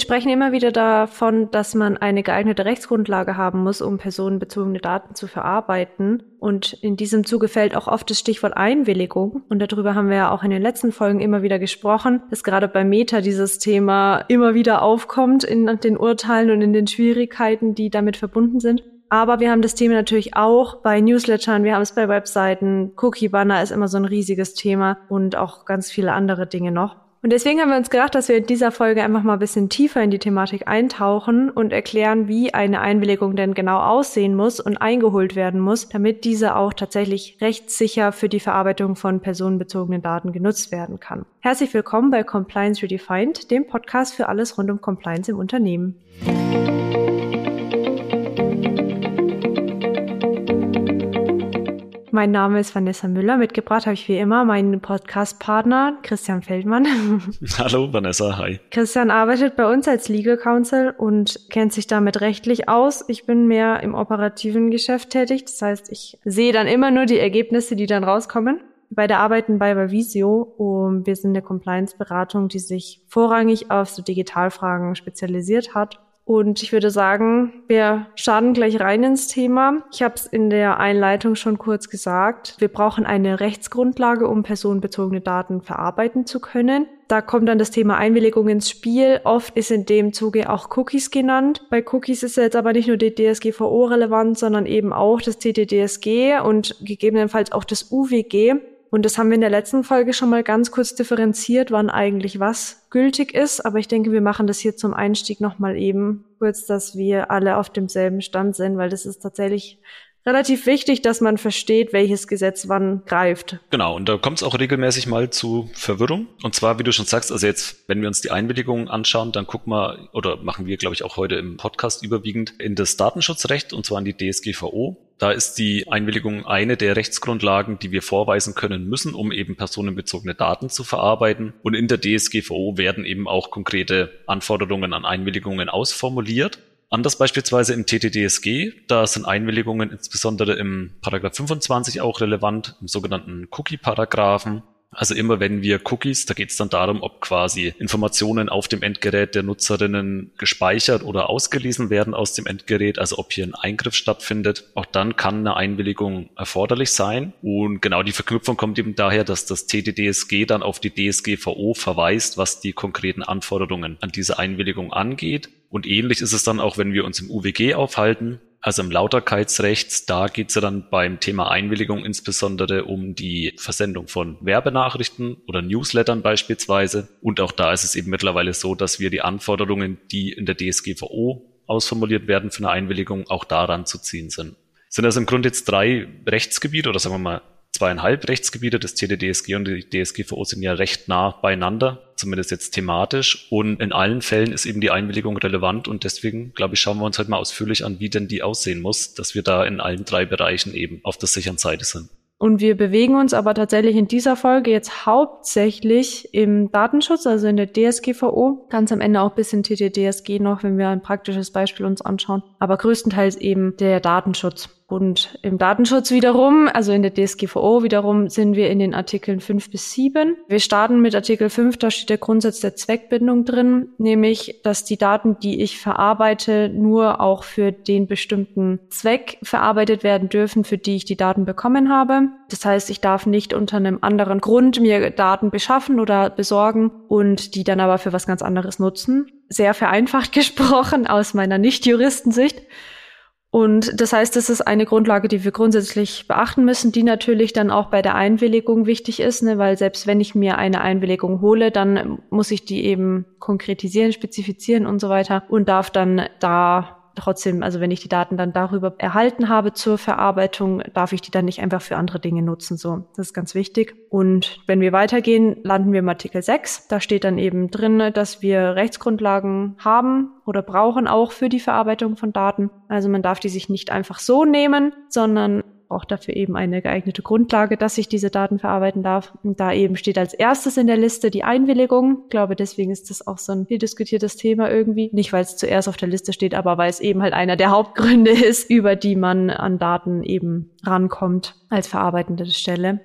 Wir sprechen immer wieder davon, dass man eine geeignete Rechtsgrundlage haben muss, um personenbezogene Daten zu verarbeiten. Und in diesem Zuge fällt auch oft das Stichwort Einwilligung. Und darüber haben wir ja auch in den letzten Folgen immer wieder gesprochen, dass gerade bei Meta dieses Thema immer wieder aufkommt in den Urteilen und in den Schwierigkeiten, die damit verbunden sind. Aber wir haben das Thema natürlich auch bei Newslettern, wir haben es bei Webseiten, Cookie-Banner ist immer so ein riesiges Thema und auch ganz viele andere Dinge noch. Und deswegen haben wir uns gedacht, dass wir in dieser Folge einfach mal ein bisschen tiefer in die Thematik eintauchen und erklären, wie eine Einwilligung denn genau aussehen muss und eingeholt werden muss, damit diese auch tatsächlich rechtssicher für die Verarbeitung von personenbezogenen Daten genutzt werden kann. Herzlich willkommen bei Compliance Redefined, dem Podcast für alles rund um Compliance im Unternehmen. Mein Name ist Vanessa Müller. Mitgebracht habe ich wie immer meinen Podcast-Partner Christian Feldmann. Hallo Vanessa, hi. Christian arbeitet bei uns als Legal Counsel und kennt sich damit rechtlich aus. Ich bin mehr im operativen Geschäft tätig. Das heißt, ich sehe dann immer nur die Ergebnisse, die dann rauskommen. Beide arbeiten bei Vavisio und wir sind eine Compliance-Beratung, die sich vorrangig auf so Digitalfragen spezialisiert hat und ich würde sagen, wir starten gleich rein ins Thema. Ich habe es in der Einleitung schon kurz gesagt. Wir brauchen eine Rechtsgrundlage, um personenbezogene Daten verarbeiten zu können. Da kommt dann das Thema Einwilligung ins Spiel. Oft ist in dem Zuge auch Cookies genannt. Bei Cookies ist jetzt aber nicht nur die DSGVO relevant, sondern eben auch das TTDSG und gegebenenfalls auch das UWG. Und das haben wir in der letzten Folge schon mal ganz kurz differenziert, wann eigentlich was gültig ist. Aber ich denke, wir machen das hier zum Einstieg nochmal eben kurz, dass wir alle auf demselben Stand sind, weil das ist tatsächlich relativ wichtig, dass man versteht, welches Gesetz wann greift. Genau, und da kommt es auch regelmäßig mal zu Verwirrung. Und zwar, wie du schon sagst, also jetzt, wenn wir uns die Einwilligungen anschauen, dann gucken wir, oder machen wir, glaube ich, auch heute im Podcast überwiegend in das Datenschutzrecht, und zwar in die DSGVO. Da ist die Einwilligung eine der Rechtsgrundlagen, die wir vorweisen können müssen, um eben personenbezogene Daten zu verarbeiten. Und in der DSGVO werden eben auch konkrete Anforderungen an Einwilligungen ausformuliert. Anders beispielsweise im TTDSG, da sind Einwilligungen insbesondere im Paragraph 25 auch relevant, im sogenannten Cookie-Paragraphen. Also immer wenn wir Cookies, da geht es dann darum, ob quasi Informationen auf dem Endgerät der Nutzerinnen gespeichert oder ausgelesen werden aus dem Endgerät, also ob hier ein Eingriff stattfindet. Auch dann kann eine Einwilligung erforderlich sein. Und genau die Verknüpfung kommt eben daher, dass das TTDSG dann auf die DSGVO verweist, was die konkreten Anforderungen an diese Einwilligung angeht. Und ähnlich ist es dann auch, wenn wir uns im UWG aufhalten. Also im Lauterkeitsrecht, da geht es ja dann beim Thema Einwilligung insbesondere um die Versendung von Werbenachrichten oder Newslettern beispielsweise. Und auch da ist es eben mittlerweile so, dass wir die Anforderungen, die in der DSGVO ausformuliert werden für eine Einwilligung, auch daran zu ziehen sind. Sind das im Grunde jetzt drei Rechtsgebiete oder sagen wir mal zweieinhalb Rechtsgebiete. Das TDDSG und die DSGVO sind ja recht nah beieinander, zumindest jetzt thematisch. Und in allen Fällen ist eben die Einwilligung relevant und deswegen, glaube ich, schauen wir uns heute mal ausführlich an, wie denn die aussehen muss, dass wir da in allen drei Bereichen eben auf der sicheren Seite sind. Und wir bewegen uns aber tatsächlich in dieser Folge jetzt hauptsächlich im Datenschutz, also in der DSGVO, ganz am Ende auch bis in TTDSG noch, wenn wir ein praktisches Beispiel uns anschauen, aber größtenteils eben der Datenschutz. Und im Datenschutz wiederum, also in der DSGVO wiederum, sind wir in den Artikeln 5 bis 7. Wir starten mit Artikel 5, da steht der Grundsatz der Zweckbindung drin, nämlich, dass die Daten, die ich verarbeite, nur auch für den bestimmten Zweck verarbeitet werden dürfen, für die ich die Daten bekommen habe. Das heißt, ich darf nicht unter einem anderen Grund mir Daten beschaffen oder besorgen und die dann aber für was ganz anderes nutzen. Sehr vereinfacht gesprochen aus meiner Nicht-Juristensicht. Und das heißt, das ist eine Grundlage, die wir grundsätzlich beachten müssen, die natürlich dann auch bei der Einwilligung wichtig ist, ne? weil selbst wenn ich mir eine Einwilligung hole, dann muss ich die eben konkretisieren, spezifizieren und so weiter und darf dann da trotzdem, also wenn ich die Daten dann darüber erhalten habe zur Verarbeitung, darf ich die dann nicht einfach für andere Dinge nutzen. So, das ist ganz wichtig. Und wenn wir weitergehen, landen wir im Artikel 6. Da steht dann eben drin, dass wir Rechtsgrundlagen haben oder brauchen auch für die Verarbeitung von Daten. Also man darf die sich nicht einfach so nehmen, sondern braucht dafür eben eine geeignete Grundlage, dass ich diese Daten verarbeiten darf. Und da eben steht als erstes in der Liste die Einwilligung. Ich glaube, deswegen ist das auch so ein viel diskutiertes Thema irgendwie. Nicht, weil es zuerst auf der Liste steht, aber weil es eben halt einer der Hauptgründe ist, über die man an Daten eben rankommt als verarbeitende Stelle.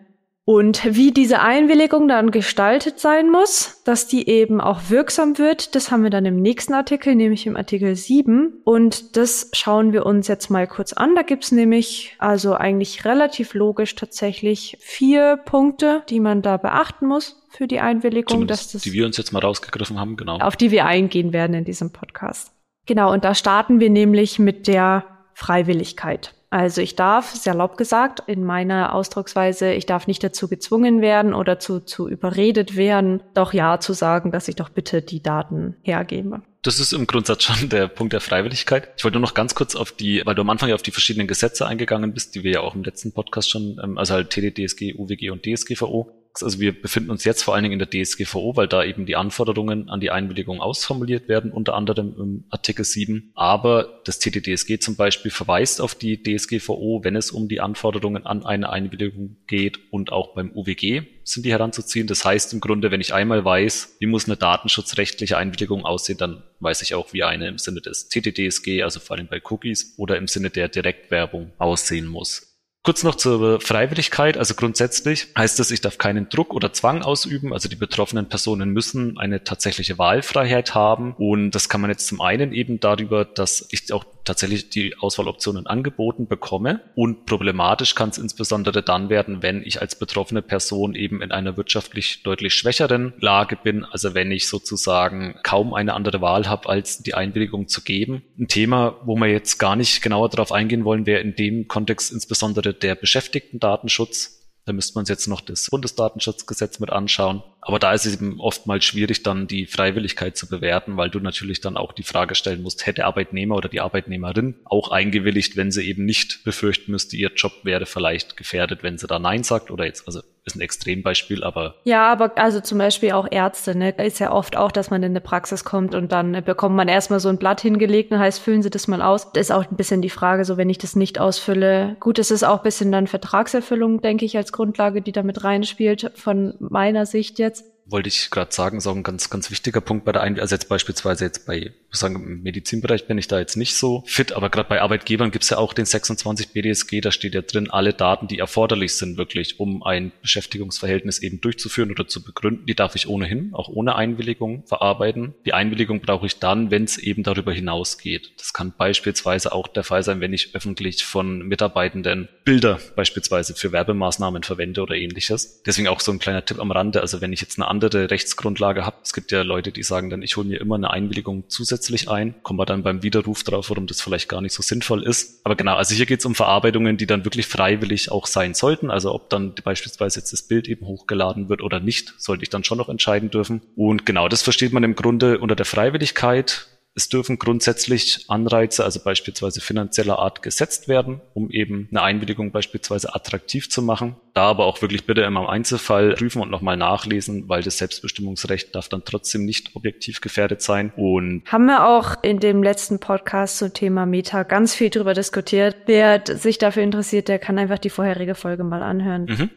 Und wie diese Einwilligung dann gestaltet sein muss, dass die eben auch wirksam wird, das haben wir dann im nächsten Artikel, nämlich im Artikel 7. Und das schauen wir uns jetzt mal kurz an. Da gibt's nämlich also eigentlich relativ logisch tatsächlich vier Punkte, die man da beachten muss für die Einwilligung. dass das, die wir uns jetzt mal rausgegriffen haben, genau. Auf die wir eingehen werden in diesem Podcast. Genau, und da starten wir nämlich mit der Freiwilligkeit. Also ich darf, salopp gesagt, in meiner Ausdrucksweise, ich darf nicht dazu gezwungen werden oder zu, zu überredet werden, doch ja zu sagen, dass ich doch bitte die Daten hergebe. Das ist im Grundsatz schon der Punkt der Freiwilligkeit. Ich wollte nur noch ganz kurz auf die, weil du am Anfang ja auf die verschiedenen Gesetze eingegangen bist, die wir ja auch im letzten Podcast schon, ähm, also halt TDDSG, UWG und DSGVO also wir befinden uns jetzt vor allen Dingen in der DSGVO, weil da eben die Anforderungen an die Einwilligung ausformuliert werden, unter anderem im Artikel 7. Aber das TTDSG zum Beispiel verweist auf die DSGVO, wenn es um die Anforderungen an eine Einwilligung geht und auch beim UWG sind die heranzuziehen. Das heißt im Grunde, wenn ich einmal weiß, wie muss eine datenschutzrechtliche Einwilligung aussehen, dann weiß ich auch, wie eine im Sinne des TTDSG, also vor allem bei Cookies oder im Sinne der Direktwerbung aussehen muss. Kurz noch zur Freiwilligkeit. Also grundsätzlich heißt es, ich darf keinen Druck oder Zwang ausüben. Also die betroffenen Personen müssen eine tatsächliche Wahlfreiheit haben. Und das kann man jetzt zum einen eben darüber, dass ich auch tatsächlich die Auswahloptionen angeboten bekomme. Und problematisch kann es insbesondere dann werden, wenn ich als betroffene Person eben in einer wirtschaftlich deutlich schwächeren Lage bin. Also wenn ich sozusagen kaum eine andere Wahl habe, als die Einwilligung zu geben. Ein Thema, wo wir jetzt gar nicht genauer darauf eingehen wollen, wäre in dem Kontext insbesondere der Beschäftigten-Datenschutz. Da müsste man uns jetzt noch das Bundesdatenschutzgesetz mit anschauen. Aber da ist es eben oftmals schwierig, dann die Freiwilligkeit zu bewerten, weil du natürlich dann auch die Frage stellen musst, hätte Arbeitnehmer oder die Arbeitnehmerin auch eingewilligt, wenn sie eben nicht befürchten müsste, ihr Job wäre vielleicht gefährdet, wenn sie da Nein sagt oder jetzt, also ist ein Extrembeispiel, aber. Ja, aber also zum Beispiel auch Ärzte, ne? Ist ja oft auch, dass man in eine Praxis kommt und dann bekommt man erstmal so ein Blatt hingelegt und heißt, füllen Sie das mal aus. Das ist auch ein bisschen die Frage, so wenn ich das nicht ausfülle. Gut, es ist auch ein bisschen dann Vertragserfüllung, denke ich, als Grundlage, die damit reinspielt, von meiner Sicht jetzt wollte ich gerade sagen, ist auch ein ganz, ganz wichtiger Punkt bei der Einwilligung. Also jetzt beispielsweise jetzt bei, sagen, im Medizinbereich bin ich da jetzt nicht so fit, aber gerade bei Arbeitgebern gibt es ja auch den 26 BDSG, da steht ja drin, alle Daten, die erforderlich sind, wirklich, um ein Beschäftigungsverhältnis eben durchzuführen oder zu begründen, die darf ich ohnehin, auch ohne Einwilligung verarbeiten. Die Einwilligung brauche ich dann, wenn es eben darüber hinausgeht. Das kann beispielsweise auch der Fall sein, wenn ich öffentlich von Mitarbeitenden Bilder beispielsweise für Werbemaßnahmen verwende oder ähnliches. Deswegen auch so ein kleiner Tipp am Rande, also wenn ich jetzt eine andere Rechtsgrundlage habe. Es gibt ja Leute, die sagen dann, ich hole mir immer eine Einwilligung zusätzlich ein, kommen wir dann beim Widerruf drauf, warum das vielleicht gar nicht so sinnvoll ist. Aber genau, also hier geht es um Verarbeitungen, die dann wirklich freiwillig auch sein sollten. Also ob dann beispielsweise jetzt das Bild eben hochgeladen wird oder nicht, sollte ich dann schon noch entscheiden dürfen. Und genau, das versteht man im Grunde unter der Freiwilligkeit. Es dürfen grundsätzlich Anreize, also beispielsweise finanzieller Art, gesetzt werden, um eben eine Einwilligung beispielsweise attraktiv zu machen. Da aber auch wirklich bitte immer im Einzelfall prüfen und nochmal nachlesen, weil das Selbstbestimmungsrecht darf dann trotzdem nicht objektiv gefährdet sein. Und haben wir auch in dem letzten Podcast zum Thema Meta ganz viel drüber diskutiert. Wer sich dafür interessiert, der kann einfach die vorherige Folge mal anhören. Mhm.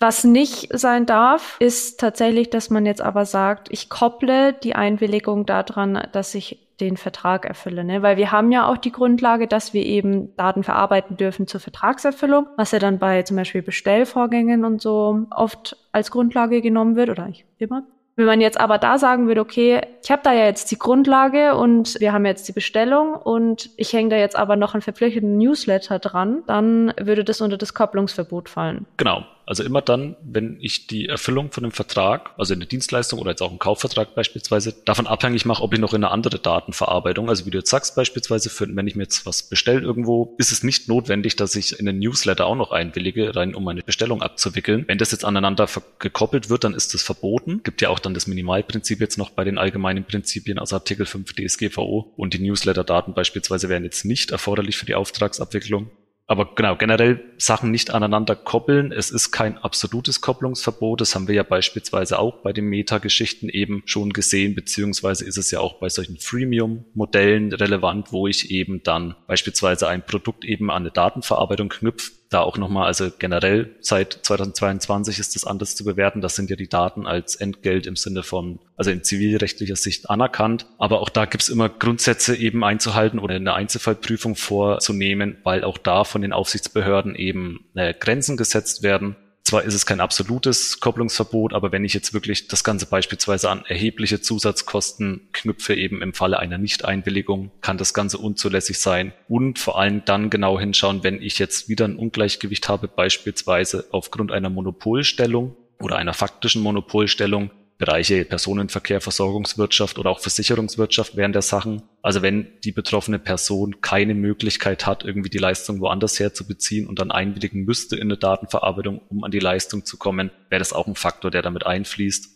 Was nicht sein darf, ist tatsächlich, dass man jetzt aber sagt, ich kopple die Einwilligung daran, dass ich den Vertrag erfülle. Ne? Weil wir haben ja auch die Grundlage, dass wir eben Daten verarbeiten dürfen zur Vertragserfüllung, was ja dann bei zum Beispiel Bestellvorgängen und so oft als Grundlage genommen wird oder ich immer. Wenn man jetzt aber da sagen würde, okay, ich habe da ja jetzt die Grundlage und wir haben jetzt die Bestellung und ich hänge da jetzt aber noch einen verpflichtenden Newsletter dran, dann würde das unter das Kopplungsverbot fallen. Genau. Also immer dann, wenn ich die Erfüllung von einem Vertrag, also eine Dienstleistung oder jetzt auch einen Kaufvertrag beispielsweise, davon abhängig mache, ob ich noch in eine andere Datenverarbeitung, also wie du jetzt sagst beispielsweise, für, wenn ich mir jetzt was bestelle irgendwo, ist es nicht notwendig, dass ich in einen Newsletter auch noch einwillige, rein um meine Bestellung abzuwickeln. Wenn das jetzt aneinander gekoppelt wird, dann ist das verboten. Gibt ja auch dann das Minimalprinzip jetzt noch bei den allgemeinen Prinzipien aus Artikel 5 DSGVO und die Newsletter-Daten beispielsweise wären jetzt nicht erforderlich für die Auftragsabwicklung. Aber genau, generell Sachen nicht aneinander koppeln. Es ist kein absolutes Kopplungsverbot. Das haben wir ja beispielsweise auch bei den Meta-Geschichten eben schon gesehen, beziehungsweise ist es ja auch bei solchen Freemium-Modellen relevant, wo ich eben dann beispielsweise ein Produkt eben an eine Datenverarbeitung knüpfe da auch nochmal, also generell seit 2022 ist das anders zu bewerten. Das sind ja die Daten als Entgelt im Sinne von, also in zivilrechtlicher Sicht anerkannt. Aber auch da gibt's immer Grundsätze eben einzuhalten oder eine Einzelfallprüfung vorzunehmen, weil auch da von den Aufsichtsbehörden eben äh, Grenzen gesetzt werden Zwar ist es kein absolutes Kopplungsverbot, aber wenn ich jetzt wirklich das Ganze beispielsweise an erhebliche Zusatzkosten knüpfe, eben im Falle einer Nichteinwilligung, kann das Ganze unzulässig sein. Und vor allem dann genau hinschauen, wenn ich jetzt wieder ein Ungleichgewicht habe, beispielsweise aufgrund einer Monopolstellung oder einer faktischen Monopolstellung, Bereiche Personenverkehr, Versorgungswirtschaft oder auch Versicherungswirtschaft wären der Sachen. Also wenn die betroffene Person keine Möglichkeit hat, irgendwie die Leistung woanders herzubeziehen und dann einwilligen müsste in eine Datenverarbeitung, um an die Leistung zu kommen, wäre das auch ein Faktor, der damit einfließt.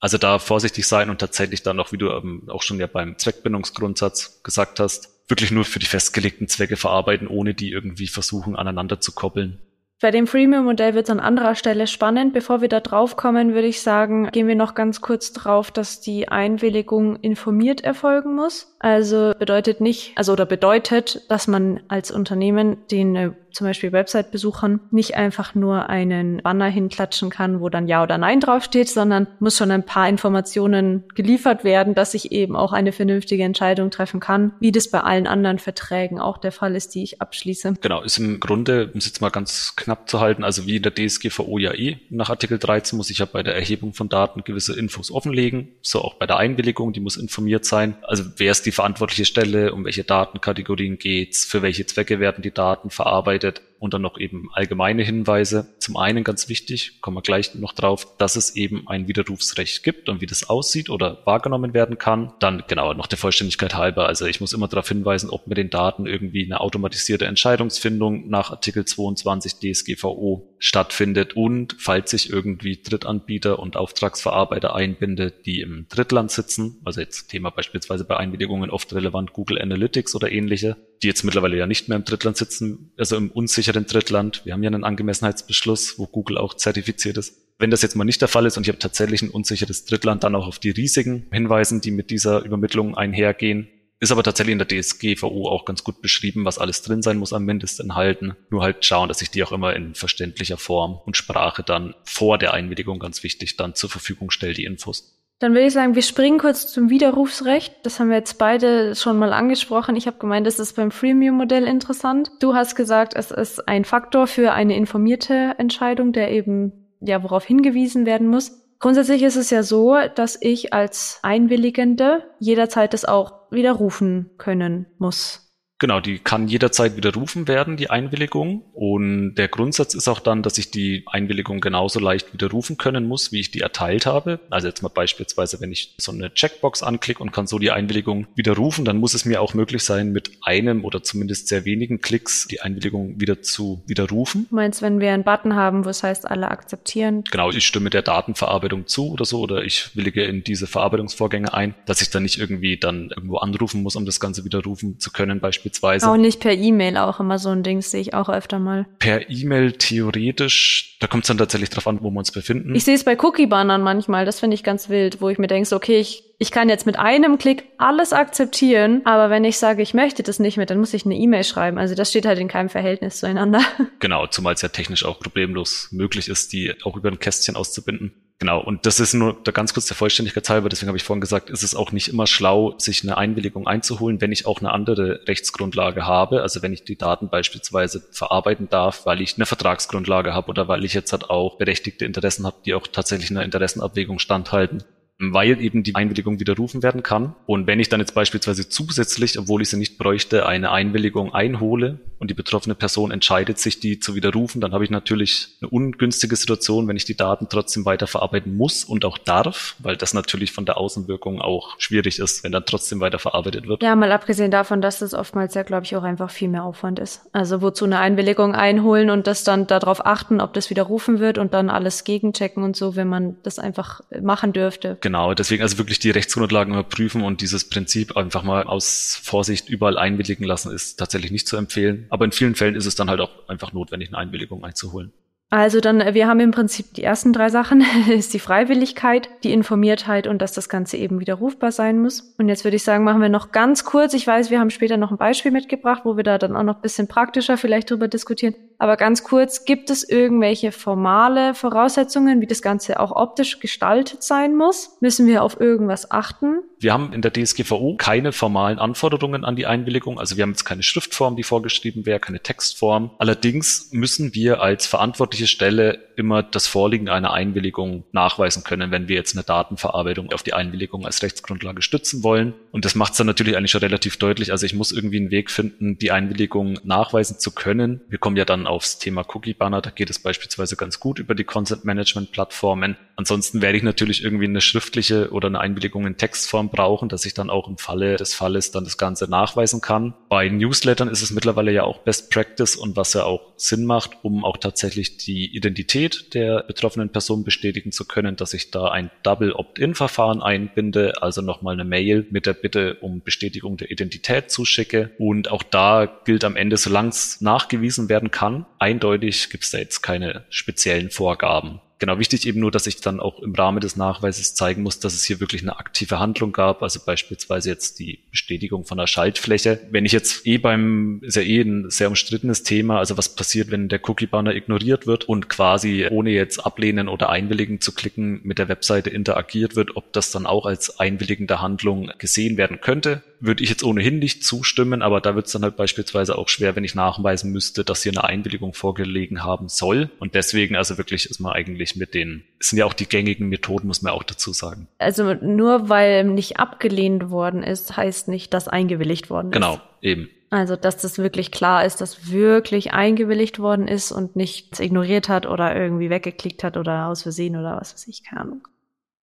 Also da vorsichtig sein und tatsächlich dann auch, wie du auch schon ja beim Zweckbindungsgrundsatz gesagt hast, wirklich nur für die festgelegten Zwecke verarbeiten, ohne die irgendwie versuchen aneinander zu koppeln. Bei dem Freemium-Modell wird es an anderer Stelle spannend. Bevor wir da drauf kommen, würde ich sagen, gehen wir noch ganz kurz drauf, dass die Einwilligung informiert erfolgen muss. Also bedeutet nicht, also oder bedeutet, dass man als Unternehmen den äh, zum Beispiel Website-Besuchern nicht einfach nur einen Banner hinklatschen kann, wo dann Ja oder Nein draufsteht, sondern muss schon ein paar Informationen geliefert werden, dass ich eben auch eine vernünftige Entscheidung treffen kann, wie das bei allen anderen Verträgen auch der Fall ist, die ich abschließe. Genau, ist im Grunde, um es jetzt mal ganz knapp zu halten, also wie in der DSGVO ja eh nach Artikel 13 muss ich ja bei der Erhebung von Daten gewisse Infos offenlegen, so auch bei der Einwilligung, die muss informiert sein. Also wer ist die verantwortliche Stelle, um welche Datenkategorien geht's, für welche Zwecke werden die Daten verarbeitet, It. Und dann noch eben allgemeine Hinweise. Zum einen ganz wichtig, kommen wir gleich noch drauf, dass es eben ein Widerrufsrecht gibt und wie das aussieht oder wahrgenommen werden kann. Dann genau noch der Vollständigkeit halber. Also ich muss immer darauf hinweisen, ob mit den Daten irgendwie eine automatisierte Entscheidungsfindung nach Artikel 22 DSGVO stattfindet und falls sich irgendwie Drittanbieter und Auftragsverarbeiter einbinde, die im Drittland sitzen, also jetzt Thema beispielsweise bei Einwilligungen oft relevant Google Analytics oder ähnliche, die jetzt mittlerweile ja nicht mehr im Drittland sitzen, also im unsicheren sicheren Drittland. Wir haben ja einen Angemessenheitsbeschluss, wo Google auch zertifiziert ist. Wenn das jetzt mal nicht der Fall ist und ich habe tatsächlich ein unsicheres Drittland, dann auch auf die Risiken hinweisen, die mit dieser Übermittlung einhergehen. Ist aber tatsächlich in der DSGVO auch ganz gut beschrieben, was alles drin sein muss am Mindestanhalten. Nur halt schauen, dass ich die auch immer in verständlicher Form und Sprache dann vor der Einwilligung ganz wichtig dann zur Verfügung stelle, die Infos. Dann würde ich sagen, wir springen kurz zum Widerrufsrecht. Das haben wir jetzt beide schon mal angesprochen. Ich habe gemeint, das ist beim Freemium-Modell interessant. Du hast gesagt, es ist ein Faktor für eine informierte Entscheidung, der eben ja worauf hingewiesen werden muss. Grundsätzlich ist es ja so, dass ich als Einwilligende jederzeit das auch widerrufen können muss. Genau, die kann jederzeit widerrufen werden, die Einwilligung. Und der Grundsatz ist auch dann, dass ich die Einwilligung genauso leicht widerrufen können muss, wie ich die erteilt habe. Also jetzt mal beispielsweise, wenn ich so eine Checkbox anklicke und kann so die Einwilligung widerrufen, dann muss es mir auch möglich sein, mit einem oder zumindest sehr wenigen Klicks die Einwilligung wieder zu widerrufen. Du meinst, wenn wir einen Button haben, wo es heißt, alle akzeptieren? Genau, ich stimme der Datenverarbeitung zu oder so, oder ich willige in diese Verarbeitungsvorgänge ein, dass ich dann nicht irgendwie dann irgendwo anrufen muss, um das Ganze widerrufen zu können, beispielsweise beispielsweise. Auch nicht per E-Mail auch immer so ein Ding, sehe ich auch öfter mal. Per E-Mail theoretisch, da kommt es dann tatsächlich drauf an, wo wir uns befinden. Ich sehe es bei Cookie-Bannern manchmal, das finde ich ganz wild, wo ich mir denke, so, okay, ich, ich kann jetzt mit einem Klick alles akzeptieren, aber wenn ich sage, ich möchte das nicht mehr, dann muss ich eine E-Mail schreiben. Also das steht halt in keinem Verhältnis zueinander. Genau, zumal es ja technisch auch problemlos möglich ist, die auch über ein Kästchen auszubinden. Genau, und das ist nur ganz kurz der Vollständigkeit halber, deswegen habe ich vorhin gesagt, ist es auch nicht immer schlau, sich eine Einwilligung einzuholen, wenn ich auch eine andere Rechtsgrundlage habe, also wenn ich die Daten beispielsweise verarbeiten darf, weil ich eine Vertragsgrundlage habe oder weil ich jetzt halt auch berechtigte Interessen habe, die auch tatsächlich einer Interessenabwägung standhalten weil eben die Einwilligung widerrufen werden kann. Und wenn ich dann jetzt beispielsweise zusätzlich, obwohl ich sie nicht bräuchte, eine Einwilligung einhole und die betroffene Person entscheidet sich, die zu widerrufen, dann habe ich natürlich eine ungünstige Situation, wenn ich die Daten trotzdem weiterverarbeiten muss und auch darf, weil das natürlich von der Außenwirkung auch schwierig ist, wenn dann trotzdem weiterverarbeitet wird. Ja, mal abgesehen davon, dass das oftmals ja, glaube ich, auch einfach viel mehr Aufwand ist. Also wozu eine Einwilligung einholen und das dann darauf achten, ob das widerrufen wird und dann alles gegenchecken und so, wenn man das einfach machen dürfte. Genau Genau, deswegen also wirklich die Rechtsgrundlagen überprüfen und dieses Prinzip einfach mal aus Vorsicht überall einwilligen lassen, ist tatsächlich nicht zu empfehlen. Aber in vielen Fällen ist es dann halt auch einfach notwendig, eine Einwilligung einzuholen. Also dann, wir haben im Prinzip die ersten drei Sachen, ist die Freiwilligkeit, die Informiertheit und dass das Ganze eben widerrufbar sein muss. Und jetzt würde ich sagen, machen wir noch ganz kurz, ich weiß, wir haben später noch ein Beispiel mitgebracht, wo wir da dann auch noch ein bisschen praktischer vielleicht drüber diskutieren, Aber ganz kurz, gibt es irgendwelche formale Voraussetzungen, wie das Ganze auch optisch gestaltet sein muss? Müssen wir auf irgendwas achten? Wir haben in der DSGVO keine formalen Anforderungen an die Einwilligung. Also wir haben jetzt keine Schriftform, die vorgeschrieben wäre, keine Textform. Allerdings müssen wir als verantwortliche Stelle immer das Vorliegen einer Einwilligung nachweisen können, wenn wir jetzt eine Datenverarbeitung auf die Einwilligung als Rechtsgrundlage stützen wollen. Und das macht es dann natürlich eigentlich schon relativ deutlich. Also ich muss irgendwie einen Weg finden, die Einwilligung nachweisen zu können. Wir kommen ja dann aufs Thema Cookie Banner. Da geht es beispielsweise ganz gut über die Content Management Plattformen. Ansonsten werde ich natürlich irgendwie eine schriftliche oder eine Einwilligung in Textform brauchen, dass ich dann auch im Falle des Falles dann das Ganze nachweisen kann. Bei Newslettern ist es mittlerweile ja auch Best Practice und was ja auch Sinn macht, um auch tatsächlich die Identität der betroffenen Person bestätigen zu können, dass ich da ein Double Opt-in-Verfahren einbinde, also nochmal eine Mail mit der Bitte um Bestätigung der Identität zuschicke. Und auch da gilt am Ende, solange es nachgewiesen werden kann, eindeutig gibt es da jetzt keine speziellen Vorgaben. Genau, wichtig eben nur, dass ich dann auch im Rahmen des Nachweises zeigen muss, dass es hier wirklich eine aktive Handlung gab, also beispielsweise jetzt die Bestätigung von einer Schaltfläche. Wenn ich jetzt eh beim, ist ja eh ein sehr umstrittenes Thema, also was passiert, wenn der Cookie-Banner ignoriert wird und quasi ohne jetzt ablehnen oder einwilligen zu klicken mit der Webseite interagiert wird, ob das dann auch als einwilligende Handlung gesehen werden könnte würde ich jetzt ohnehin nicht zustimmen, aber da wird es dann halt beispielsweise auch schwer, wenn ich nachweisen müsste, dass hier eine Einwilligung vorgelegen haben soll. Und deswegen also wirklich ist man eigentlich mit den, sind ja auch die gängigen Methoden, muss man auch dazu sagen. Also nur weil nicht abgelehnt worden ist, heißt nicht, dass eingewilligt worden ist. Genau, eben. Also, dass das wirklich klar ist, dass wirklich eingewilligt worden ist und nichts ignoriert hat oder irgendwie weggeklickt hat oder aus Versehen oder was weiß ich, keine Ahnung.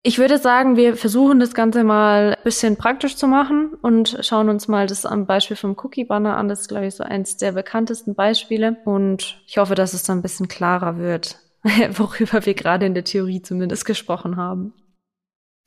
Ich würde sagen, wir versuchen das Ganze mal ein bisschen praktisch zu machen und schauen uns mal das am Beispiel vom Cookie-Banner an. Das ist, glaube ich, so eins der bekanntesten Beispiele. Und ich hoffe, dass es dann ein bisschen klarer wird, worüber wir gerade in der Theorie zumindest gesprochen haben.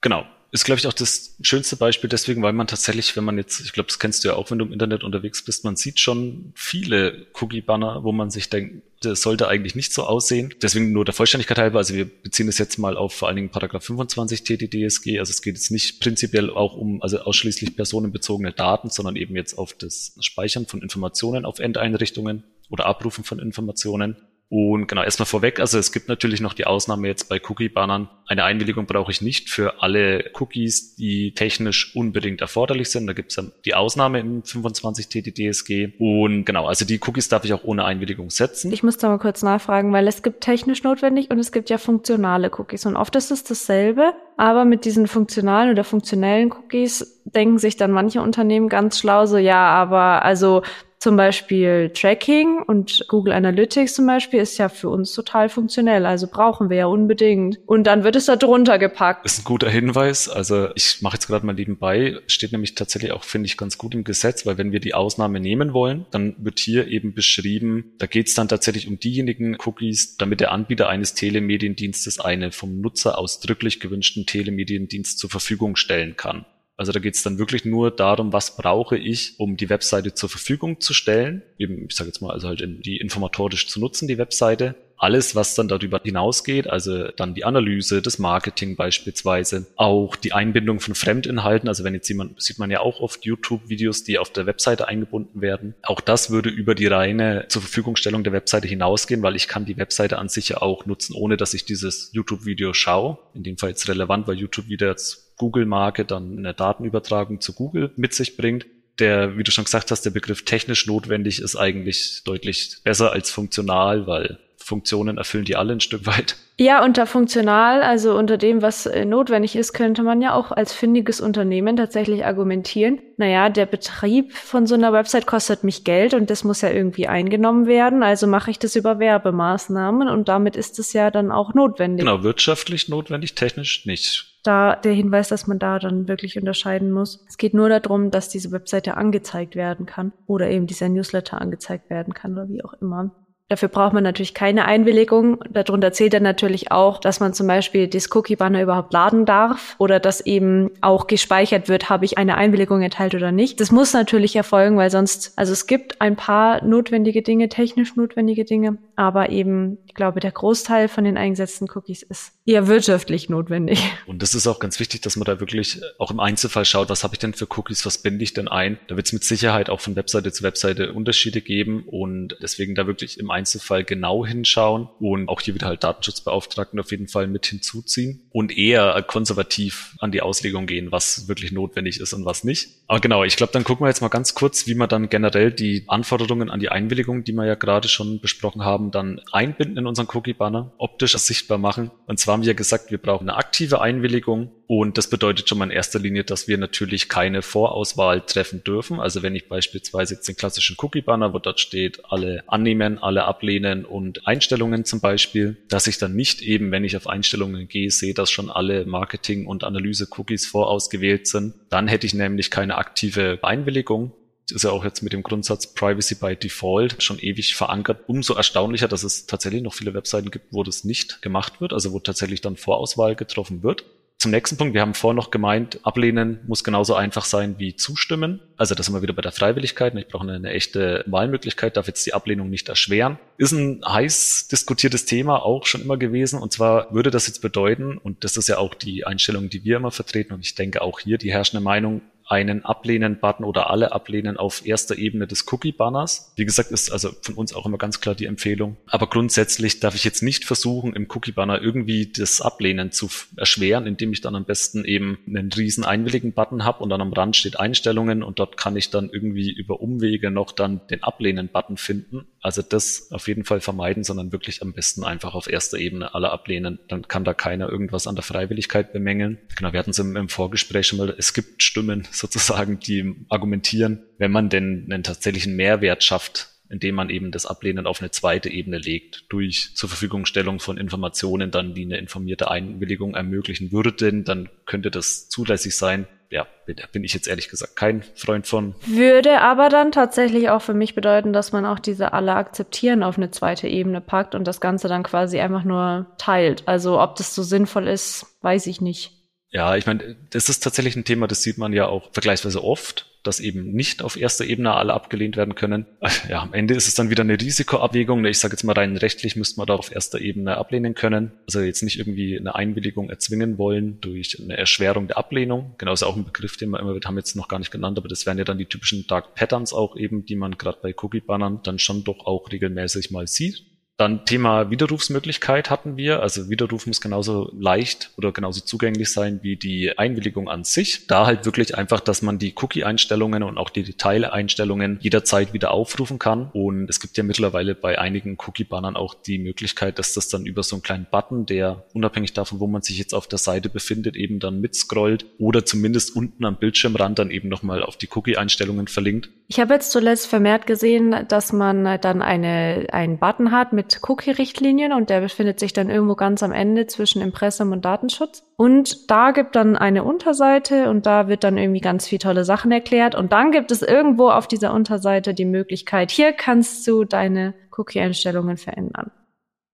Genau ist, glaube ich, auch das schönste Beispiel deswegen, weil man tatsächlich, wenn man jetzt, ich glaube, das kennst du ja auch, wenn du im Internet unterwegs bist, man sieht schon viele Cookie-Banner, wo man sich denkt, das sollte eigentlich nicht so aussehen. Deswegen nur der Vollständigkeit halber, also wir beziehen es jetzt mal auf vor allen Dingen Paragraph 25 TTDSG, also es geht jetzt nicht prinzipiell auch um, also ausschließlich personenbezogene Daten, sondern eben jetzt auf das Speichern von Informationen auf Endeinrichtungen oder Abrufen von Informationen. Und genau, erstmal vorweg, also es gibt natürlich noch die Ausnahme jetzt bei Cookie-Bannern. Eine Einwilligung brauche ich nicht für alle Cookies, die technisch unbedingt erforderlich sind. Da gibt es ja die Ausnahme im 25 TTDSG. Und genau, also die Cookies darf ich auch ohne Einwilligung setzen. Ich muss da mal kurz nachfragen, weil es gibt technisch notwendig und es gibt ja funktionale Cookies. Und oft ist es dasselbe, aber mit diesen funktionalen oder funktionellen Cookies denken sich dann manche Unternehmen ganz schlau so, ja, aber also zum Beispiel Tracking und Google Analytics zum Beispiel ist ja für uns total funktionell, also brauchen wir ja unbedingt. Und dann wird es da drunter gepackt. Das ist ein guter Hinweis. Also ich mache jetzt gerade mal nebenbei, steht nämlich tatsächlich auch, finde ich, ganz gut im Gesetz, weil wenn wir die Ausnahme nehmen wollen, dann wird hier eben beschrieben, da geht es dann tatsächlich um diejenigen Cookies, damit der Anbieter eines Telemediendienstes eine vom Nutzer ausdrücklich gewünschten Telemediendienst zur Verfügung stellen kann. Also da geht es dann wirklich nur darum, was brauche ich, um die Webseite zur Verfügung zu stellen. Eben, ich sage jetzt mal, also halt in, die informatorisch zu nutzen, die Webseite alles, was dann darüber hinausgeht, also dann die Analyse, das Marketing beispielsweise, auch die Einbindung von Fremdinhalten, also wenn jetzt jemand, sieht man ja auch oft YouTube-Videos, die auf der Webseite eingebunden werden. Auch das würde über die reine zur Verfügungstellung der Webseite hinausgehen, weil ich kann die Webseite an sich ja auch nutzen, ohne dass ich dieses YouTube-Video schaue. In dem Fall jetzt relevant, weil YouTube wieder als Google-Marke dann eine Datenübertragung zu Google mit sich bringt der, wie du schon gesagt hast, der Begriff technisch notwendig ist eigentlich deutlich besser als funktional, weil Funktionen erfüllen die alle ein Stück weit. Ja, unter funktional, also unter dem, was äh, notwendig ist, könnte man ja auch als findiges Unternehmen tatsächlich argumentieren. Naja, der Betrieb von so einer Website kostet mich Geld und das muss ja irgendwie eingenommen werden. Also mache ich das über Werbemaßnahmen und damit ist es ja dann auch notwendig. Genau, wirtschaftlich notwendig, technisch nicht da der Hinweis, dass man da dann wirklich unterscheiden muss. Es geht nur darum, dass diese Webseite angezeigt werden kann oder eben dieser Newsletter angezeigt werden kann oder wie auch immer. Dafür braucht man natürlich keine Einwilligung. Darunter zählt dann natürlich auch, dass man zum Beispiel das Cookie-Banner überhaupt laden darf oder dass eben auch gespeichert wird, habe ich eine Einwilligung erteilt oder nicht. Das muss natürlich erfolgen, weil sonst, also es gibt ein paar notwendige Dinge, technisch notwendige Dinge, aber eben, ich glaube, der Großteil von den eingesetzten Cookies ist eher wirtschaftlich notwendig. Und das ist auch ganz wichtig, dass man da wirklich auch im Einzelfall schaut, was habe ich denn für Cookies, was binde ich denn ein? Da wird es mit Sicherheit auch von Webseite zu Webseite Unterschiede geben und deswegen da wirklich im Einzelfall genau hinschauen und auch hier wieder halt Datenschutzbeauftragten auf jeden Fall mit hinzuziehen und eher konservativ an die Auslegung gehen, was wirklich notwendig ist und was nicht. Aber genau, ich glaube, dann gucken wir jetzt mal ganz kurz, wie man dann generell die Anforderungen an die Einwilligung, die wir ja gerade schon besprochen haben, dann einbinden in unseren Cookie-Banner, optisch sichtbar machen. Und zwar haben wir gesagt, wir brauchen eine aktive Einwilligung und das bedeutet schon mal in erster Linie, dass wir natürlich keine Vorauswahl treffen dürfen. Also wenn ich beispielsweise jetzt den klassischen Cookie-Banner, wo dort steht, alle annehmen, alle ablehnen und Einstellungen zum Beispiel, dass ich dann nicht eben, wenn ich auf Einstellungen gehe, sehe, dass schon alle Marketing- und Analyse-Cookies vorausgewählt sind. Dann hätte ich nämlich keine aktive Einwilligung ist ja auch jetzt mit dem Grundsatz Privacy by Default schon ewig verankert. Umso erstaunlicher, dass es tatsächlich noch viele Webseiten gibt, wo das nicht gemacht wird, also wo tatsächlich dann Vorauswahl getroffen wird. Zum nächsten Punkt, wir haben vorher noch gemeint, ablehnen muss genauso einfach sein wie zustimmen. Also das sind wir wieder bei der Freiwilligkeit. Ich brauche eine, eine echte Wahlmöglichkeit, darf jetzt die Ablehnung nicht erschweren. Ist ein heiß diskutiertes Thema auch schon immer gewesen. Und zwar würde das jetzt bedeuten, und das ist ja auch die Einstellung, die wir immer vertreten, und ich denke auch hier die herrschende Meinung, einen Ablehnen-Button oder alle ablehnen auf erster Ebene des Cookie-Banners. Wie gesagt, ist also von uns auch immer ganz klar die Empfehlung. Aber grundsätzlich darf ich jetzt nicht versuchen, im Cookie-Banner irgendwie das Ablehnen zu erschweren, indem ich dann am besten eben einen riesen einwilligen Button habe und dann am Rand steht Einstellungen und dort kann ich dann irgendwie über Umwege noch dann den Ablehnen-Button finden. Also das auf jeden Fall vermeiden, sondern wirklich am besten einfach auf erster Ebene alle ablehnen. Dann kann da keiner irgendwas an der Freiwilligkeit bemängeln. Genau, wir hatten es im, im Vorgespräch schon mal, es gibt Stimmen, sozusagen, die argumentieren, wenn man denn einen tatsächlichen Mehrwert schafft, indem man eben das Ablehnen auf eine zweite Ebene legt, durch zur Verfügungstellung von Informationen dann, die eine informierte Einwilligung ermöglichen würden, dann könnte das zulässig sein. Ja, bin ich jetzt ehrlich gesagt kein Freund von. Würde aber dann tatsächlich auch für mich bedeuten, dass man auch diese alle akzeptieren auf eine zweite Ebene packt und das Ganze dann quasi einfach nur teilt. Also ob das so sinnvoll ist, weiß ich nicht. Ja, ich meine, das ist tatsächlich ein Thema, das sieht man ja auch vergleichsweise oft, dass eben nicht auf erster Ebene alle abgelehnt werden können. Ja, am Ende ist es dann wieder eine Risikoabwägung. Ich sage jetzt mal rein rechtlich müsste man da auf erster Ebene ablehnen können. Also jetzt nicht irgendwie eine Einwilligung erzwingen wollen durch eine Erschwerung der Ablehnung. Genau, ist auch ein Begriff, den wir immer, haben jetzt noch gar nicht genannt, aber das wären ja dann die typischen Dark Patterns auch eben, die man gerade bei Cookie-Bannern dann schon doch auch regelmäßig mal sieht. Dann Thema Widerrufsmöglichkeit hatten wir. Also Widerruf muss genauso leicht oder genauso zugänglich sein wie die Einwilligung an sich. Da halt wirklich einfach, dass man die Cookie-Einstellungen und auch die Detail-Einstellungen jederzeit wieder aufrufen kann. Und es gibt ja mittlerweile bei einigen Cookie-Bannern auch die Möglichkeit, dass das dann über so einen kleinen Button, der unabhängig davon, wo man sich jetzt auf der Seite befindet, eben dann mitscrollt oder zumindest unten am Bildschirmrand dann eben nochmal auf die Cookie-Einstellungen verlinkt. Ich habe jetzt zuletzt vermehrt gesehen, dass man dann eine, einen Button hat mit mit Cookie-Richtlinien und der befindet sich dann irgendwo ganz am Ende zwischen Impressum und Datenschutz. Und da gibt dann eine Unterseite und da wird dann irgendwie ganz viel tolle Sachen erklärt. Und dann gibt es irgendwo auf dieser Unterseite die Möglichkeit, hier kannst du deine Cookie-Einstellungen verändern.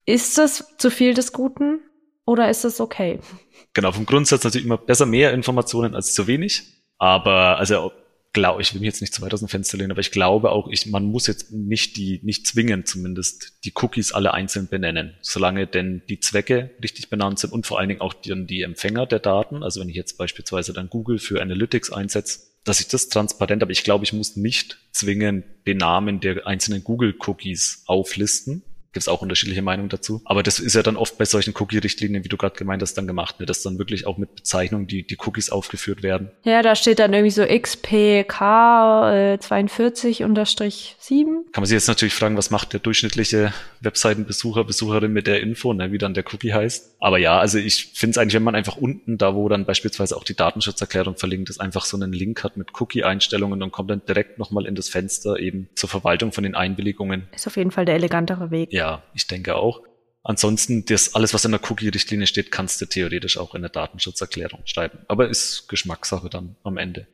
Ist das zu viel des Guten oder ist das okay? Genau, vom Grundsatz natürlich immer besser mehr Informationen als zu wenig. Aber also glaube, ich will mich jetzt nicht zu weit aus dem Fenster lehnen, aber ich glaube auch, ich, man muss jetzt nicht die, nicht zwingen zumindest, die Cookies alle einzeln benennen, solange denn die Zwecke richtig benannt sind und vor allen Dingen auch die, die Empfänger der Daten. Also wenn ich jetzt beispielsweise dann Google für Analytics einsetze, dass ich das transparent, aber ich glaube, ich muss nicht zwingend den Namen der einzelnen Google-Cookies auflisten, gibt es auch unterschiedliche Meinungen dazu. Aber das ist ja dann oft bei solchen Cookie-Richtlinien, wie du gerade gemeint hast, dann gemacht, ne? dass dann wirklich auch mit Bezeichnungen die, die Cookies aufgeführt werden. Ja, da steht dann irgendwie so XPK42-7. Äh, Kann man sich jetzt natürlich fragen, was macht der durchschnittliche Webseitenbesucher, Besucherin mit der Info, ne? wie dann der Cookie heißt. Aber ja, also ich finde es eigentlich, wenn man einfach unten, da wo dann beispielsweise auch die Datenschutzerklärung verlinkt ist, einfach so einen Link hat mit Cookie-Einstellungen und kommt dann direkt nochmal in das Fenster eben zur Verwaltung von den Einwilligungen. Ist auf jeden Fall der elegantere Weg. Ja, ja, ich denke auch. Ansonsten, das alles, was in der Cookie-Richtlinie steht, kannst du theoretisch auch in der Datenschutzerklärung schreiben. Aber ist Geschmackssache dann am Ende.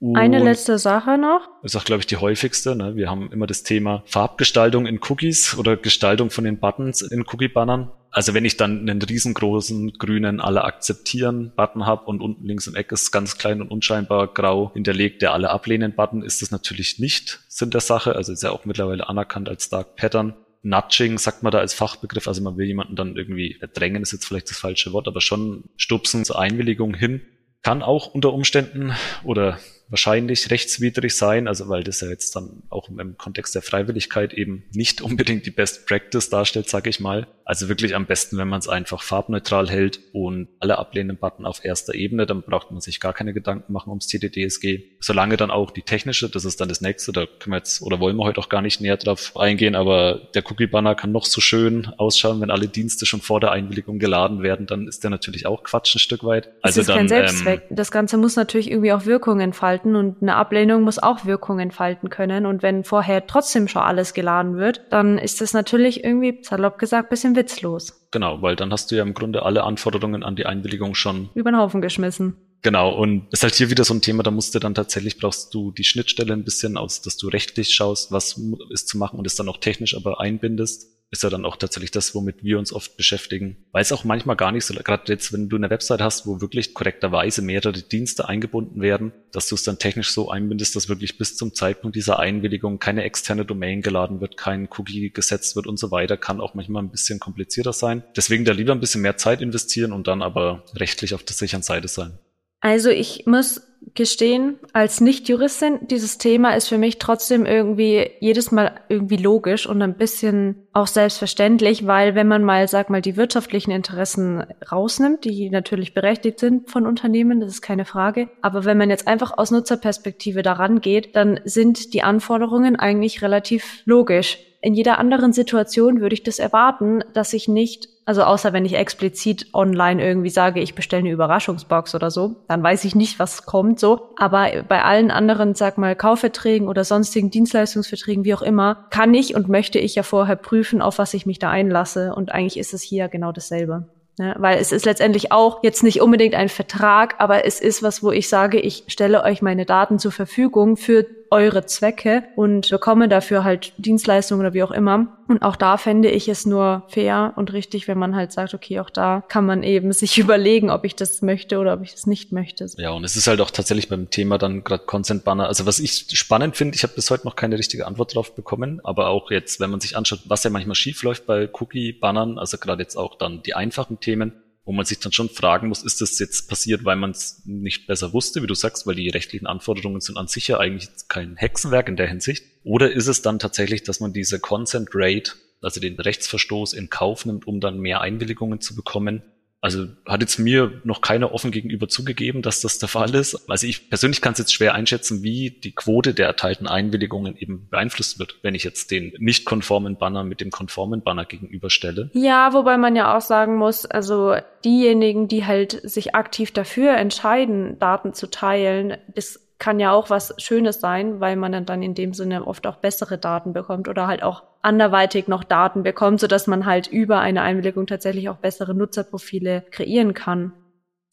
Und Eine letzte Sache noch. Ist auch, glaube ich, die häufigste. Ne? Wir haben immer das Thema Farbgestaltung in Cookies oder Gestaltung von den Buttons in Cookie-Bannern. Also wenn ich dann einen riesengroßen grünen Alle akzeptieren Button habe und unten links im Eck ist ganz klein und unscheinbar grau hinterlegt der Alle ablehnen Button, ist das natürlich nicht Sinn der Sache. Also ist ja auch mittlerweile anerkannt als Dark Pattern. Nudging sagt man da als Fachbegriff, also man will jemanden dann irgendwie drängen, ist jetzt vielleicht das falsche Wort, aber schon stupsen zur Einwilligung hin. Kann auch unter Umständen oder wahrscheinlich rechtswidrig sein, also weil das ja jetzt dann auch im Kontext der Freiwilligkeit eben nicht unbedingt die Best Practice darstellt, sage ich mal. Also wirklich am besten, wenn man es einfach farbneutral hält und alle ablehnenden Button auf erster Ebene, dann braucht man sich gar keine Gedanken machen ums TDDSG. Solange dann auch die technische, das ist dann das nächste, da können wir jetzt oder wollen wir heute auch gar nicht näher drauf eingehen, aber der Cookie-Banner kann noch so schön ausschauen, wenn alle Dienste schon vor der Einwilligung geladen werden, dann ist der natürlich auch Quatsch ein Stück weit. Also das ist dann, kein Selbstzweck. Ähm, das Ganze muss natürlich irgendwie auch Wirkung entfalten und eine Ablehnung muss auch Wirkung entfalten können. Und wenn vorher trotzdem schon alles geladen wird, dann ist das natürlich irgendwie, salopp gesagt, bisschen witzlos. Genau, weil dann hast du ja im Grunde alle Anforderungen an die Einwilligung schon über den Haufen geschmissen. Genau, und ist halt hier wieder so ein Thema, da musst du dann tatsächlich, brauchst du die Schnittstelle ein bisschen aus, dass du rechtlich schaust, was ist zu machen und es dann auch technisch aber einbindest ist ja dann auch tatsächlich das, womit wir uns oft beschäftigen. Weil es auch manchmal gar nicht so, gerade jetzt, wenn du eine Website hast, wo wirklich korrekterweise mehrere Dienste eingebunden werden, dass du es dann technisch so einbindest, dass wirklich bis zum Zeitpunkt dieser Einwilligung keine externe Domain geladen wird, kein Cookie gesetzt wird und so weiter, kann auch manchmal ein bisschen komplizierter sein. Deswegen da lieber ein bisschen mehr Zeit investieren und dann aber rechtlich auf der sicheren Seite sein. Also ich muss gestehen, als Nicht-Juristin, dieses Thema ist für mich trotzdem irgendwie jedes Mal irgendwie logisch und ein bisschen auch selbstverständlich, weil wenn man mal, sag mal, die wirtschaftlichen Interessen rausnimmt, die natürlich berechtigt sind von Unternehmen, das ist keine Frage, aber wenn man jetzt einfach aus Nutzerperspektive daran geht, dann sind die Anforderungen eigentlich relativ logisch. In jeder anderen Situation würde ich das erwarten, dass ich nicht also außer wenn ich explizit online irgendwie sage, ich bestelle eine Überraschungsbox oder so, dann weiß ich nicht, was kommt so. Aber bei allen anderen, sag mal, Kaufverträgen oder sonstigen Dienstleistungsverträgen, wie auch immer, kann ich und möchte ich ja vorher prüfen, auf was ich mich da einlasse. Und eigentlich ist es hier genau dasselbe. Ne? Weil es ist letztendlich auch jetzt nicht unbedingt ein Vertrag, aber es ist was, wo ich sage, ich stelle euch meine Daten zur Verfügung für eure Zwecke und bekomme dafür halt Dienstleistungen oder wie auch immer. Und auch da fände ich es nur fair und richtig, wenn man halt sagt, okay, auch da kann man eben sich überlegen, ob ich das möchte oder ob ich das nicht möchte. Ja, und es ist halt auch tatsächlich beim Thema dann gerade Consent Banner. Also was ich spannend finde, ich habe bis heute noch keine richtige Antwort drauf bekommen, aber auch jetzt, wenn man sich anschaut, was ja manchmal schief läuft bei Cookie-Bannern, also gerade jetzt auch dann die einfachen Themen, wo man sich dann schon fragen muss, ist das jetzt passiert, weil man es nicht besser wusste, wie du sagst, weil die rechtlichen Anforderungen sind an sich ja eigentlich kein Hexenwerk in der Hinsicht? Oder ist es dann tatsächlich, dass man diese Consent Rate, also den Rechtsverstoß in Kauf nimmt, um dann mehr Einwilligungen zu bekommen, also hat jetzt mir noch keiner offen gegenüber zugegeben, dass das der Fall ist. Also ich persönlich kann es jetzt schwer einschätzen, wie die Quote der erteilten Einwilligungen eben beeinflusst wird, wenn ich jetzt den nicht konformen Banner mit dem konformen Banner gegenüberstelle. Ja, wobei man ja auch sagen muss, also diejenigen, die halt sich aktiv dafür entscheiden, Daten zu teilen, das kann ja auch was Schönes sein, weil man dann in dem Sinne oft auch bessere Daten bekommt oder halt auch anderweitig noch Daten bekommt, so dass man halt über eine Einwilligung tatsächlich auch bessere Nutzerprofile kreieren kann.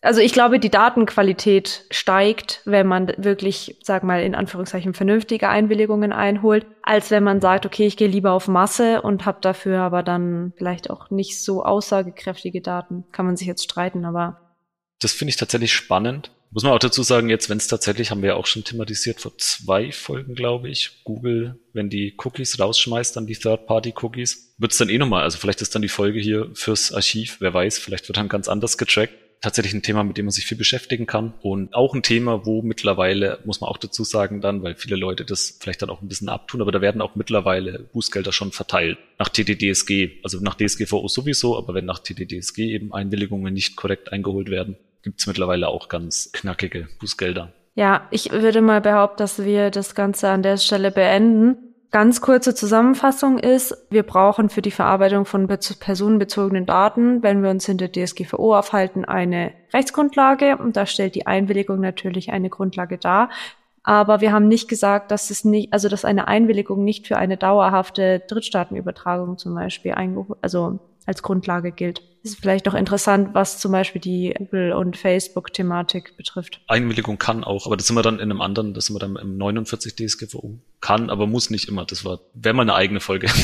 Also ich glaube, die Datenqualität steigt, wenn man wirklich, sag mal, in Anführungszeichen vernünftige Einwilligungen einholt, als wenn man sagt, okay, ich gehe lieber auf Masse und habe dafür aber dann vielleicht auch nicht so aussagekräftige Daten. Kann man sich jetzt streiten, aber. Das finde ich tatsächlich spannend, muss man auch dazu sagen, jetzt, wenn es tatsächlich, haben wir ja auch schon thematisiert vor zwei Folgen, glaube ich, Google, wenn die Cookies rausschmeißt, dann die Third-Party-Cookies, wird es dann eh nochmal, also vielleicht ist dann die Folge hier fürs Archiv, wer weiß, vielleicht wird dann ganz anders getrackt. Tatsächlich ein Thema, mit dem man sich viel beschäftigen kann und auch ein Thema, wo mittlerweile, muss man auch dazu sagen dann, weil viele Leute das vielleicht dann auch ein bisschen abtun, aber da werden auch mittlerweile Bußgelder schon verteilt nach TTDSG, also nach DSGVO sowieso, aber wenn nach TTDSG eben Einwilligungen nicht korrekt eingeholt werden, gibt's mittlerweile auch ganz knackige Bußgelder. Ja, ich würde mal behaupten, dass wir das Ganze an der Stelle beenden. Ganz kurze Zusammenfassung ist, wir brauchen für die Verarbeitung von personenbezogenen Daten, wenn wir uns hinter DSGVO aufhalten, eine Rechtsgrundlage und da stellt die Einwilligung natürlich eine Grundlage dar. Aber wir haben nicht gesagt, dass es nicht, also dass eine Einwilligung nicht für eine dauerhafte Drittstaatenübertragung zum Beispiel also als Grundlage gilt. Ist vielleicht noch interessant, was zum Beispiel die Google- und Facebook-Thematik betrifft. Einwilligung kann auch, aber das sind wir dann in einem anderen, das sind wir dann im 49 DSGVO. Kann, aber muss nicht immer. Das war, wäre mal eine eigene Folge.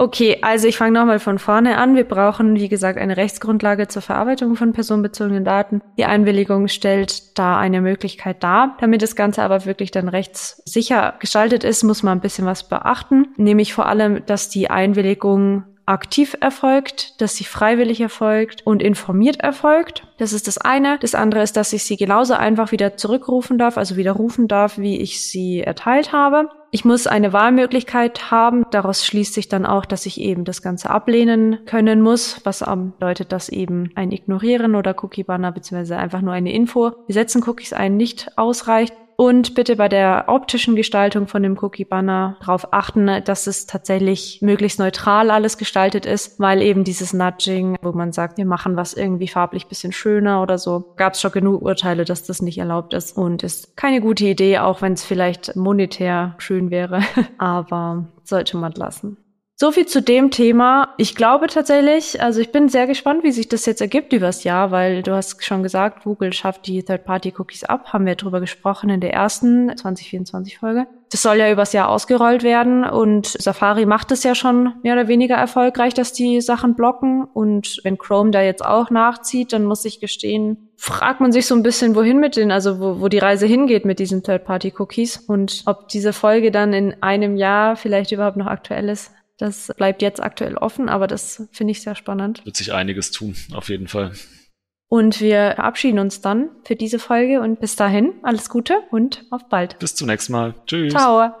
Okay, also ich fange nochmal von vorne an. Wir brauchen, wie gesagt, eine Rechtsgrundlage zur Verarbeitung von personenbezogenen Daten. Die Einwilligung stellt da eine Möglichkeit dar. Damit das Ganze aber wirklich dann rechtssicher gestaltet ist, muss man ein bisschen was beachten. Nämlich vor allem, dass die Einwilligung aktiv erfolgt, dass sie freiwillig erfolgt und informiert erfolgt. Das ist das eine. Das andere ist, dass ich sie genauso einfach wieder zurückrufen darf, also wieder rufen darf, wie ich sie erteilt habe. Ich muss eine Wahlmöglichkeit haben. Daraus schließt sich dann auch, dass ich eben das Ganze ablehnen können muss, was bedeutet, dass eben ein Ignorieren oder Cookie-Banner beziehungsweise einfach nur eine Info, wir setzen Cookies ein, nicht ausreicht. Und bitte bei der optischen Gestaltung von dem Cookie-Banner darauf achten, dass es tatsächlich möglichst neutral alles gestaltet ist, weil eben dieses Nudging, wo man sagt, wir machen was irgendwie farblich bisschen schöner oder so, gab es schon genug Urteile, dass das nicht erlaubt ist und ist keine gute Idee, auch wenn es vielleicht monetär schön wäre, aber sollte man lassen. So viel zu dem Thema. Ich glaube tatsächlich, also ich bin sehr gespannt, wie sich das jetzt ergibt übers Jahr, weil du hast schon gesagt, Google schafft die Third-Party-Cookies ab. Haben wir drüber gesprochen in der ersten 2024-Folge. Das soll ja übers Jahr ausgerollt werden und Safari macht es ja schon mehr oder weniger erfolgreich, dass die Sachen blocken. Und wenn Chrome da jetzt auch nachzieht, dann muss ich gestehen, fragt man sich so ein bisschen, wohin mit denen, also wo, wo die Reise hingeht mit diesen Third-Party-Cookies und ob diese Folge dann in einem Jahr vielleicht überhaupt noch aktuell ist. Das bleibt jetzt aktuell offen, aber das finde ich sehr spannend. Wird sich einiges tun, auf jeden Fall. Und wir verabschieden uns dann für diese Folge und bis dahin alles Gute und auf bald. Bis zum nächsten Mal. Tschüss. Ciao.